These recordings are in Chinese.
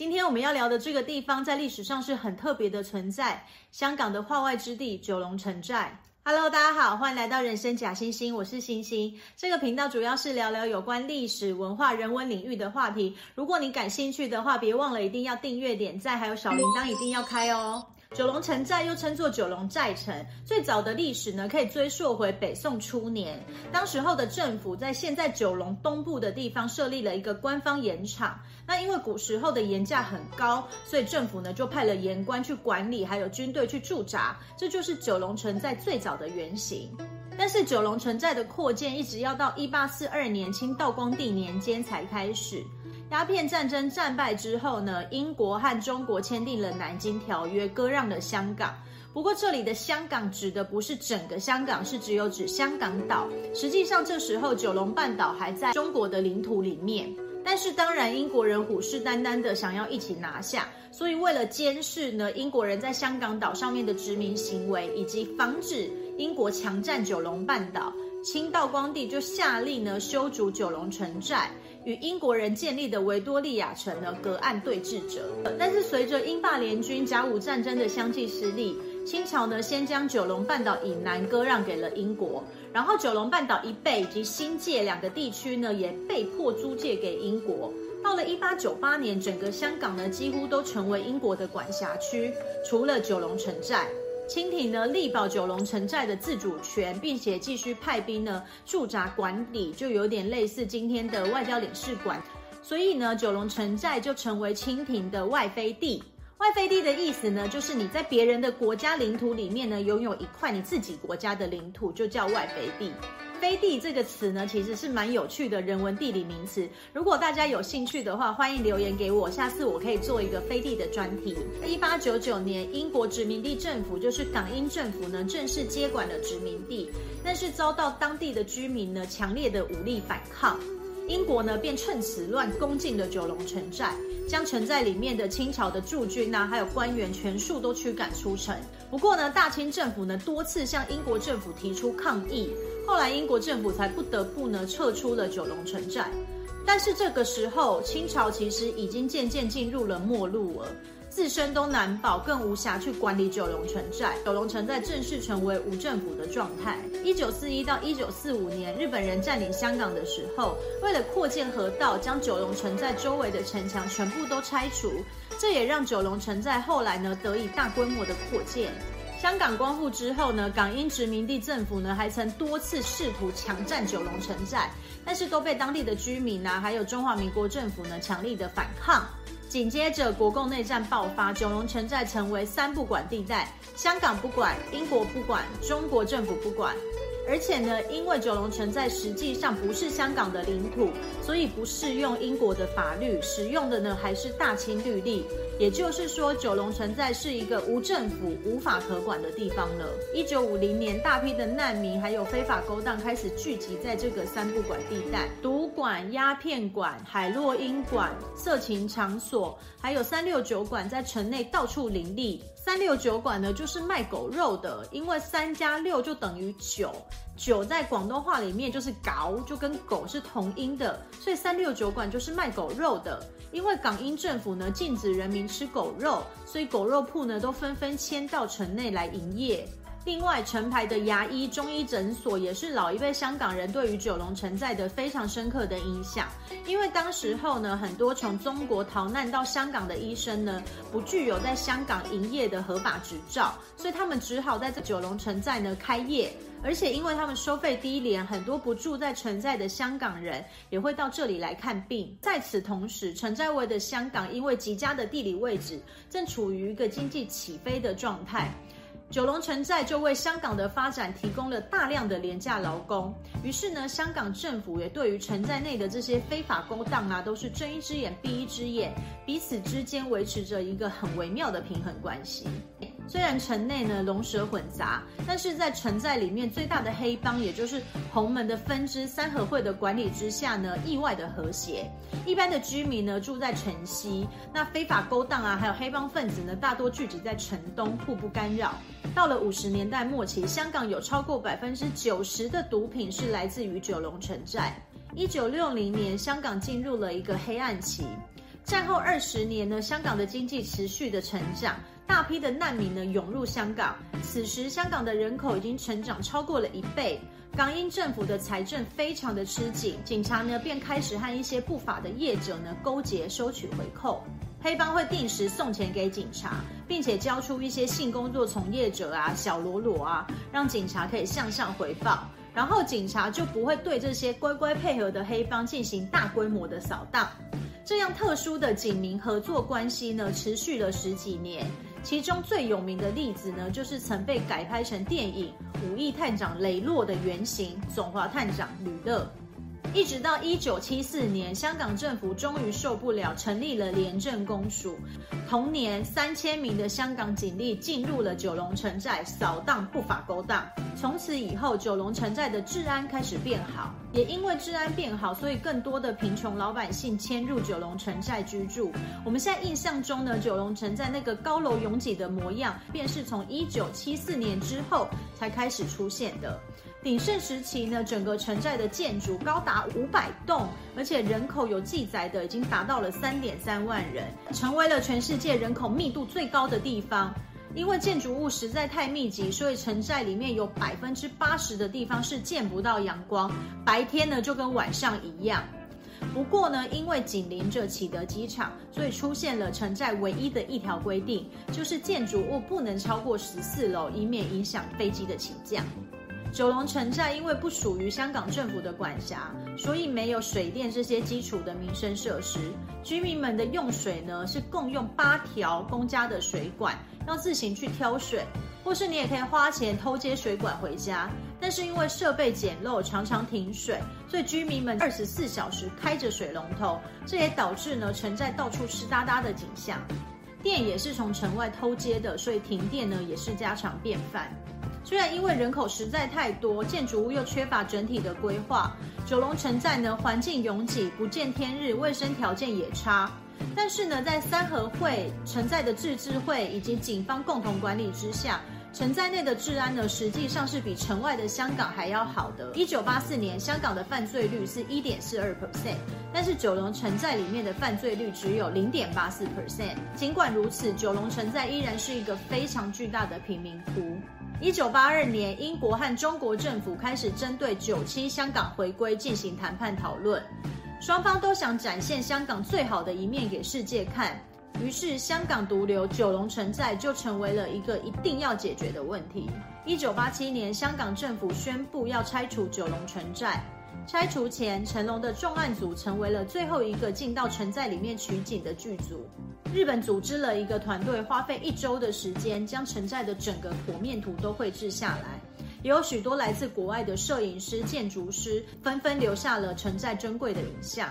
今天我们要聊的这个地方，在历史上是很特别的存在——香港的化外之地九龙城寨。Hello，大家好，欢迎来到人生假星星，我是星星。这个频道主要是聊聊有关历史文化、人文领域的话题。如果你感兴趣的话，别忘了一定要订阅、点赞，还有小铃铛一定要开哦。九龙城寨又称作九龙寨城，最早的历史呢，可以追溯回北宋初年。当时候的政府在现在九龙东部的地方设立了一个官方盐场。那因为古时候的盐价很高，所以政府呢就派了盐官去管理，还有军队去驻扎。这就是九龙城寨最早的原型。但是九龙城寨的扩建一直要到一八四二年清道光帝年间才开始。鸦片战争战败之后呢，英国和中国签订了《南京条约》，割让了香港。不过这里的香港指的不是整个香港，是只有指香港岛。实际上这时候九龙半岛还在中国的领土里面。但是当然，英国人虎视眈眈的想要一起拿下，所以为了监视呢英国人在香港岛上面的殖民行为，以及防止英国强占九龙半岛，清道光帝就下令呢修筑九龙城寨。与英国人建立的维多利亚城呢，隔岸对峙着。但是随着英法联军甲午战争的相继失利，清朝呢先将九龙半岛以南割让给了英国，然后九龙半岛以北以及新界两个地区呢也被迫租借给英国。到了一八九八年，整个香港呢几乎都成为英国的管辖区，除了九龙城寨。清廷呢力保九龙城寨的自主权，并且继续派兵呢驻扎管理，就有点类似今天的外交领事馆。所以呢，九龙城寨就成为清廷的外飞地。外飞地的意思呢，就是你在别人的国家领土里面呢拥有一块你自己国家的领土，就叫外飞地。飞地这个词呢，其实是蛮有趣的人文地理名词。如果大家有兴趣的话，欢迎留言给我，下次我可以做一个飞地的专题。一八九九年，英国殖民地政府就是港英政府呢，正式接管了殖民地，但是遭到当地的居民呢强烈的武力反抗，英国呢便趁此乱攻进了九龙城寨，将城寨里面的清朝的驻军啊，还有官员全数都驱赶出城。不过呢，大清政府呢多次向英国政府提出抗议。后来英国政府才不得不呢撤出了九龙城寨，但是这个时候清朝其实已经渐渐进入了末路了，自身都难保，更无暇去管理九龙城寨。九龙城寨正式成为无政府的状态。一九四一到一九四五年，日本人占领香港的时候，为了扩建河道，将九龙城寨周围的城墙全部都拆除，这也让九龙城寨后来呢得以大规模的扩建。香港光复之后呢，港英殖民地政府呢还曾多次试图强占九龙城寨，但是都被当地的居民啊，还有中华民国政府呢强力的反抗。紧接着国共内战爆发，九龙城寨成为三不管地带，香港不管，英国不管，中国政府不管。而且呢，因为九龙城寨实际上不是香港的领土，所以不适用英国的法律，使用的呢还是大清律例。也就是说，九龙城寨是一个无政府、无法可管的地方了。一九五零年，大批的难民还有非法勾当开始聚集在这个三不管地带，毒馆、鸦片馆、海洛因馆、色情场所，还有三六九馆在城内到处林立。三六九馆呢，就是卖狗肉的，因为三加六就等于九，酒在广东话里面就是搞，就跟狗是同音的，所以三六酒馆就是卖狗肉的。因为港英政府呢禁止人民吃狗肉，所以狗肉铺呢都纷纷迁到城内来营业。另外，成牌的牙医、中医诊所也是老一辈香港人对于九龙城寨的非常深刻的印象。因为当时候呢，很多从中国逃难到香港的医生呢，不具有在香港营业的合法执照，所以他们只好在这九龙城寨呢开业。而且，因为他们收费低廉，很多不住在城寨的香港人也会到这里来看病。在此同时，城寨外的香港因为极佳的地理位置，正处于一个经济起飞的状态。九龙城寨就为香港的发展提供了大量的廉价劳工，于是呢，香港政府也对于城寨内的这些非法勾当啊，都是睁一只眼闭一只眼，彼此之间维持着一个很微妙的平衡关系。虽然城内呢龙蛇混杂，但是在城寨里面最大的黑帮，也就是洪门的分支三合会的管理之下呢，意外的和谐。一般的居民呢住在城西，那非法勾当啊，还有黑帮分子呢，大多聚集在城东，互不干扰。到了五十年代末期，香港有超过百分之九十的毒品是来自于九龙城寨。一九六零年，香港进入了一个黑暗期。战后二十年呢，香港的经济持续的成长，大批的难民呢涌入香港。此时，香港的人口已经成长超过了一倍。港英政府的财政非常的吃紧，警察呢便开始和一些不法的业者呢勾结，收取回扣。黑帮会定时送钱给警察，并且交出一些性工作从业者啊、小罗罗啊，让警察可以向上回报。然后警察就不会对这些乖乖配合的黑帮进行大规模的扫荡。这样特殊的警民合作关系呢，持续了十几年。其中最有名的例子呢，就是曾被改拍成电影《武义探长雷洛》的原型总华探长吕乐。一直到一九七四年，香港政府终于受不了，成立了廉政公署。同年，三千名的香港警力进入了九龙城寨，扫荡不法勾当。从此以后，九龙城寨的治安开始变好。也因为治安变好，所以更多的贫穷老百姓迁入九龙城寨居住。我们现在印象中呢，九龙城寨那个高楼拥挤的模样，便是从一九七四年之后才开始出现的。鼎盛时期呢，整个城寨的建筑高达五百栋，而且人口有记载的已经达到了三点三万人，成为了全世界人口密度最高的地方。因为建筑物实在太密集，所以城寨里面有百分之八十的地方是见不到阳光，白天呢就跟晚上一样。不过呢，因为紧邻着启德机场，所以出现了城寨唯一的一条规定，就是建筑物不能超过十四楼，以免影响飞机的起降。九龙城寨因为不属于香港政府的管辖，所以没有水电这些基础的民生设施。居民们的用水呢，是共用八条公家的水管，要自行去挑水，或是你也可以花钱偷接水管回家。但是因为设备简陋，常常停水，所以居民们二十四小时开着水龙头，这也导致呢城寨到处湿哒哒的景象。电也是从城外偷接的，所以停电呢也是家常便饭。虽然因为人口实在太多，建筑物又缺乏整体的规划，九龙城寨呢环境拥挤，不见天日，卫生条件也差。但是呢，在三合会城寨的自治会以及警方共同管理之下，城寨内的治安呢实际上是比城外的香港还要好的。一九八四年，香港的犯罪率是一点四二 percent，但是九龙城寨里面的犯罪率只有零点八四 percent。尽管如此，九龙城寨依然是一个非常巨大的贫民窟。一九八二年，英国和中国政府开始针对九七香港回归进行谈判讨论，双方都想展现香港最好的一面给世界看。于是，香港独留九龙城寨就成为了一个一定要解决的问题。一九八七年，香港政府宣布要拆除九龙城寨。拆除前，成龙的重案组成为了最后一个进到城寨里面取景的剧组。日本组织了一个团队，花费一周的时间，将城寨的整个剖面图都绘制下来。也有许多来自国外的摄影师、建筑师，纷纷留下了城寨珍贵的影像。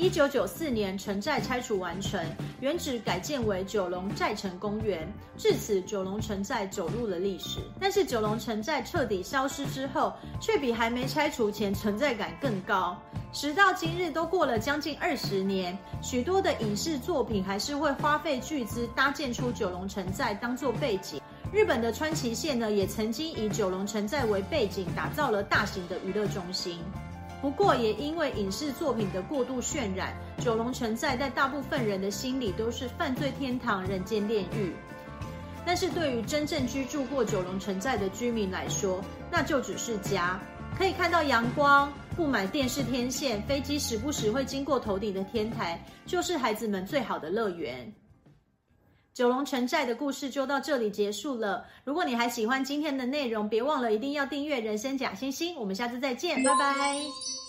一九九四年，城寨拆除完成，原址改建为九龙寨城公园。至此，九龙城寨走入了历史。但是，九龙城寨彻底消失之后，却比还没拆除前存在感更高。时到今日，都过了将近二十年，许多的影视作品还是会花费巨资搭建出九龙城寨当做背景。日本的川崎县呢，也曾经以九龙城寨为背景，打造了大型的娱乐中心。不过，也因为影视作品的过度渲染，九龙城寨在大部分人的心里都是犯罪天堂、人间炼狱。但是对于真正居住过九龙城寨的居民来说，那就只是家，可以看到阳光，布满电视天线，飞机时不时会经过头顶的天台，就是孩子们最好的乐园。九龙城寨的故事就到这里结束了。如果你还喜欢今天的内容，别忘了一定要订阅人生假星星。我们下次再见，拜拜。